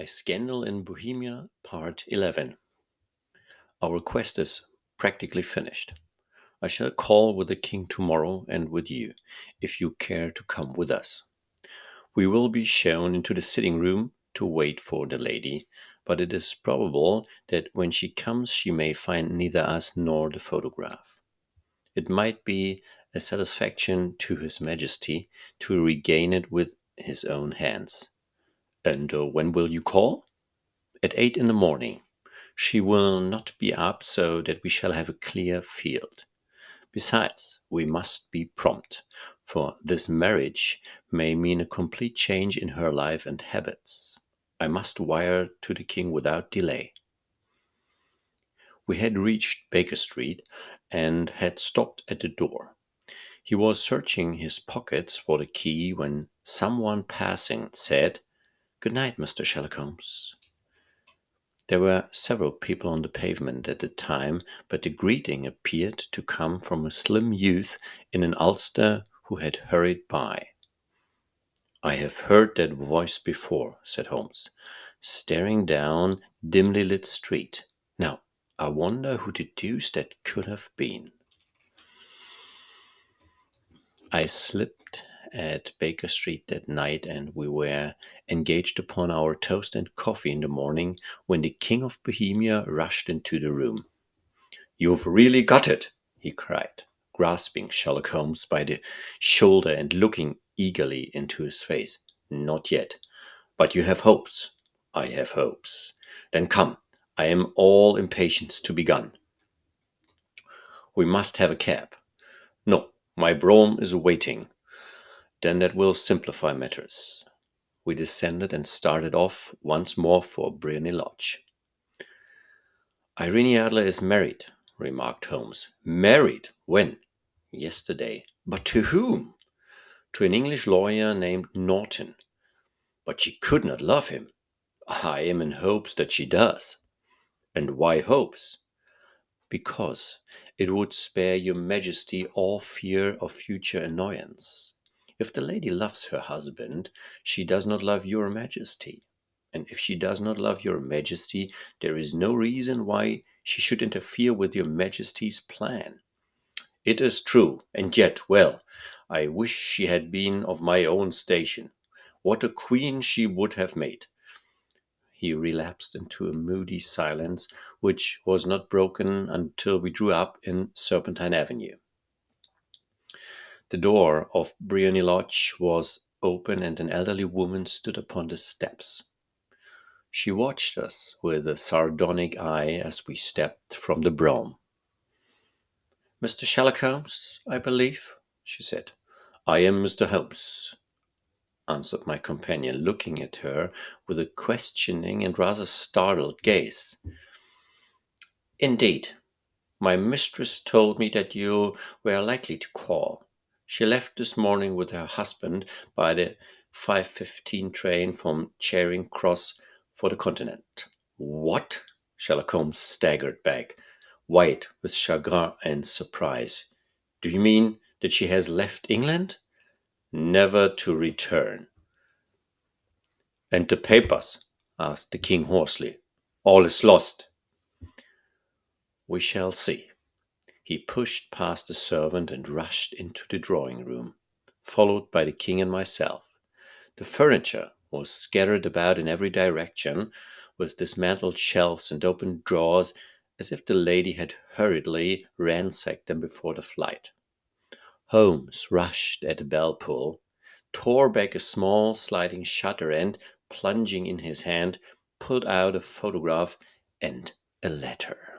A Scandal in Bohemia, Part 11. Our quest is practically finished. I shall call with the king tomorrow and with you, if you care to come with us. We will be shown into the sitting room to wait for the lady, but it is probable that when she comes she may find neither us nor the photograph. It might be a satisfaction to His Majesty to regain it with his own hands. And uh, when will you call? At eight in the morning. She will not be up so that we shall have a clear field. Besides, we must be prompt, for this marriage may mean a complete change in her life and habits. I must wire to the king without delay. We had reached Baker Street and had stopped at the door. He was searching his pockets for the key when someone passing said, Good night, Mr. Sherlock Holmes. There were several people on the pavement at the time, but the greeting appeared to come from a slim youth in an ulster who had hurried by. I have heard that voice before, said Holmes, staring down dimly lit street. Now, I wonder who the deuce that could have been. I slipped at Baker Street that night, and we were engaged upon our toast and coffee in the morning when the King of Bohemia rushed into the room. You've really got it, he cried, grasping Sherlock Holmes by the shoulder and looking eagerly into his face. Not yet, but you have hopes. I have hopes. Then come, I am all impatience to begun. We must have a cab. No, my brougham is waiting. Then that will simplify matters. We descended and started off once more for Briony Lodge. Irene Adler is married, remarked Holmes. Married? When? Yesterday. But to whom? To an English lawyer named Norton. But she could not love him. I am in hopes that she does. And why hopes? Because it would spare your majesty all fear of future annoyance. If the lady loves her husband, she does not love your majesty. And if she does not love your majesty, there is no reason why she should interfere with your majesty's plan. It is true, and yet, well, I wish she had been of my own station. What a queen she would have made! He relapsed into a moody silence, which was not broken until we drew up in Serpentine Avenue. The door of Briony Lodge was open and an elderly woman stood upon the steps. She watched us with a sardonic eye as we stepped from the brougham. Mr. Sherlock Holmes, I believe, she said. I am Mr. Holmes, answered my companion, looking at her with a questioning and rather startled gaze. Indeed, my mistress told me that you were likely to call. She left this morning with her husband by the 5.15 train from Charing Cross for the continent. What? Sherlock Holmes staggered back, white with chagrin and surprise. Do you mean that she has left England? Never to return. And the papers? asked the king hoarsely. All is lost. We shall see. He pushed past the servant and rushed into the drawing room, followed by the king and myself. The furniture was scattered about in every direction, with dismantled shelves and open drawers, as if the lady had hurriedly ransacked them before the flight. Holmes rushed at the bell pull, tore back a small sliding shutter, and, plunging in his hand, pulled out a photograph and a letter.